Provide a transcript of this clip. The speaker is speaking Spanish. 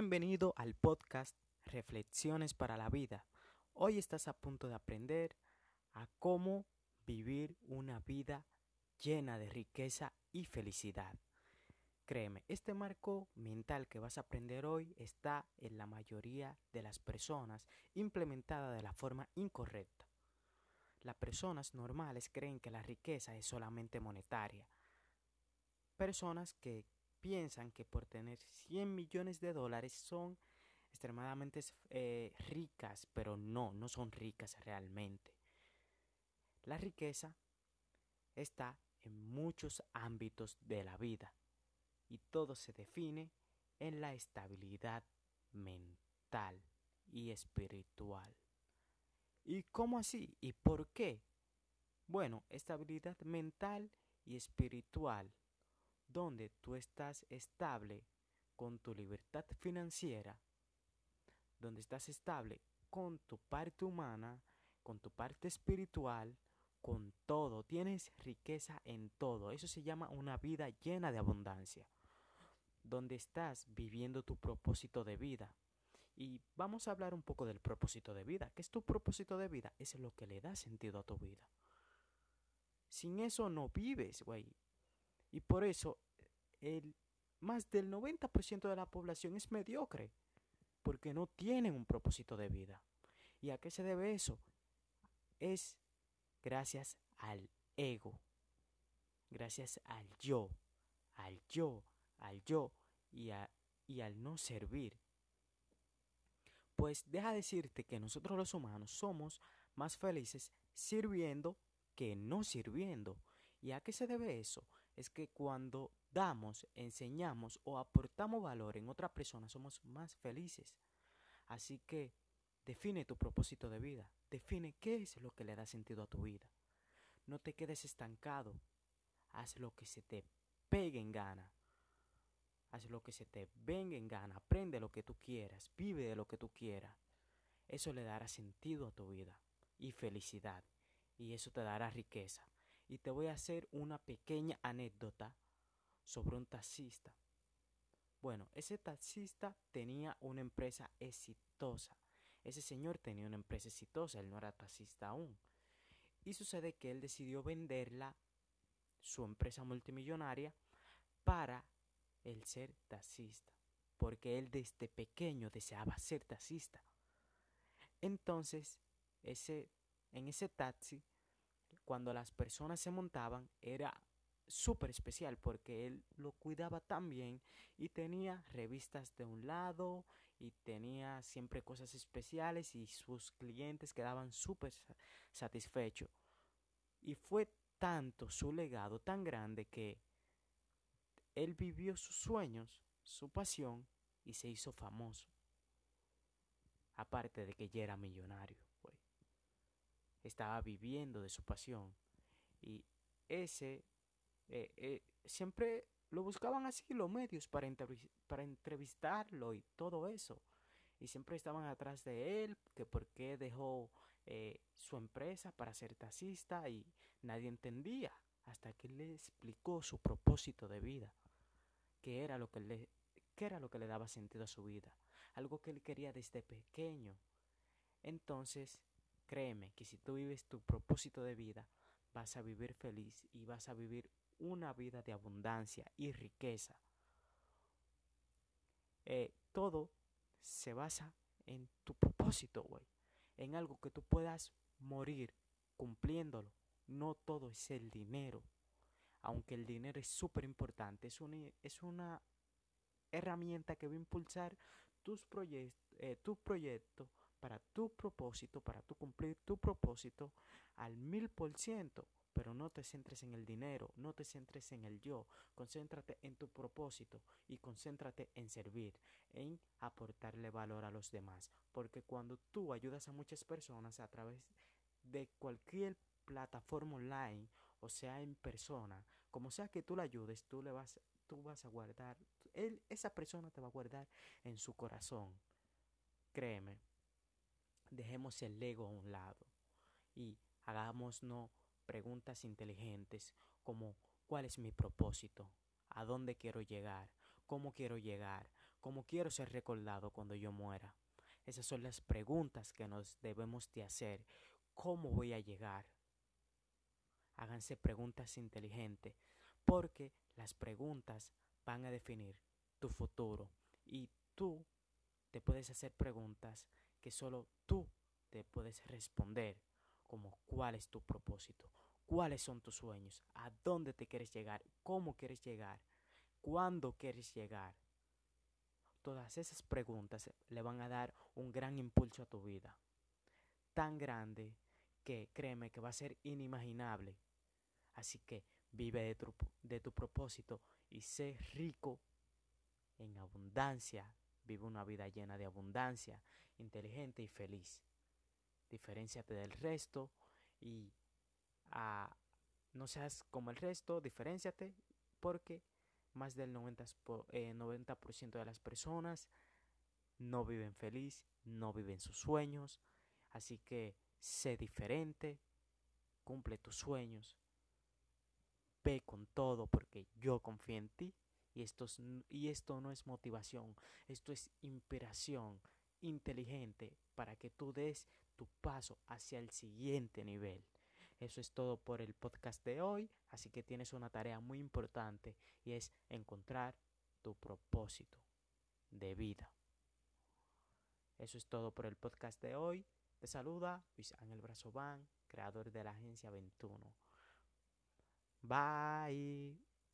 Bienvenido al podcast Reflexiones para la Vida. Hoy estás a punto de aprender a cómo vivir una vida llena de riqueza y felicidad. Créeme, este marco mental que vas a aprender hoy está en la mayoría de las personas implementada de la forma incorrecta. Las personas normales creen que la riqueza es solamente monetaria. Personas que piensan que por tener 100 millones de dólares son extremadamente eh, ricas, pero no, no son ricas realmente. La riqueza está en muchos ámbitos de la vida y todo se define en la estabilidad mental y espiritual. ¿Y cómo así? ¿Y por qué? Bueno, estabilidad mental y espiritual donde tú estás estable con tu libertad financiera, donde estás estable con tu parte humana, con tu parte espiritual, con todo, tienes riqueza en todo. Eso se llama una vida llena de abundancia, donde estás viviendo tu propósito de vida. Y vamos a hablar un poco del propósito de vida. ¿Qué es tu propósito de vida? Es lo que le da sentido a tu vida. Sin eso no vives, güey. Y por eso el más del 90% de la población es mediocre, porque no tienen un propósito de vida. ¿Y a qué se debe eso? Es gracias al ego, gracias al yo, al yo, al yo y, y al no servir. Pues deja decirte que nosotros los humanos somos más felices sirviendo que no sirviendo. ¿Y a qué se debe eso? Es que cuando damos, enseñamos o aportamos valor en otra persona, somos más felices. Así que define tu propósito de vida, define qué es lo que le da sentido a tu vida. No te quedes estancado, haz lo que se te pegue en gana. Haz lo que se te venga en gana, aprende lo que tú quieras, vive de lo que tú quieras. Eso le dará sentido a tu vida y felicidad, y eso te dará riqueza. Y te voy a hacer una pequeña anécdota sobre un taxista. Bueno, ese taxista tenía una empresa exitosa. Ese señor tenía una empresa exitosa, él no era taxista aún. Y sucede que él decidió venderla, su empresa multimillonaria, para el ser taxista. Porque él desde pequeño deseaba ser taxista. Entonces, ese, en ese taxi, cuando las personas se montaban, era súper especial porque él lo cuidaba tan bien y tenía revistas de un lado y tenía siempre cosas especiales y sus clientes quedaban súper satisfechos. Y fue tanto su legado tan grande que él vivió sus sueños, su pasión y se hizo famoso. Aparte de que ya era millonario, estaba viviendo de su pasión y ese eh, eh, siempre lo buscaban así los medios para, para entrevistarlo y todo eso. Y siempre estaban atrás de él, que por qué dejó eh, su empresa para ser taxista y nadie entendía hasta que le explicó su propósito de vida, qué era lo que le, qué era lo que le daba sentido a su vida, algo que él quería desde pequeño. Entonces, créeme que si tú vives tu propósito de vida, vas a vivir feliz y vas a vivir una vida de abundancia y riqueza. Eh, todo se basa en tu propósito, güey. En algo que tú puedas morir cumpliéndolo. No todo es el dinero. Aunque el dinero es súper importante, es una, es una herramienta que va a impulsar tus eh, tu proyecto para tu propósito, para tu cumplir tu propósito al mil por ciento pero no te centres en el dinero, no te centres en el yo, concéntrate en tu propósito y concéntrate en servir, en aportarle valor a los demás, porque cuando tú ayudas a muchas personas a través de cualquier plataforma online, o sea en persona, como sea que tú la ayudes, tú le vas tú vas a guardar, esa persona te va a guardar en su corazón. Créeme, dejemos el ego a un lado y hagámonos preguntas inteligentes como ¿cuál es mi propósito? ¿A dónde quiero llegar? ¿Cómo quiero llegar? ¿Cómo quiero ser recordado cuando yo muera? Esas son las preguntas que nos debemos de hacer. ¿Cómo voy a llegar? Háganse preguntas inteligentes, porque las preguntas van a definir tu futuro y tú te puedes hacer preguntas solo tú te puedes responder, como cuál es tu propósito, cuáles son tus sueños, a dónde te quieres llegar, cómo quieres llegar, cuándo quieres llegar. Todas esas preguntas le van a dar un gran impulso a tu vida, tan grande que créeme que va a ser inimaginable Así que vive de tu, de tu propósito y sé rico en abundancia. Vive una vida llena de abundancia, inteligente y feliz. Diferenciate del resto y ah, no seas como el resto, diferenciate porque más del 90%, eh, 90 de las personas no viven feliz, no viven sus sueños. Así que sé diferente, cumple tus sueños, ve con todo porque yo confío en ti. Y esto, y esto no es motivación, esto es inspiración inteligente para que tú des tu paso hacia el siguiente nivel. Eso es todo por el podcast de hoy, así que tienes una tarea muy importante y es encontrar tu propósito de vida. Eso es todo por el podcast de hoy. Te saluda Luis Ángel Brazován, creador de la agencia 21. Bye.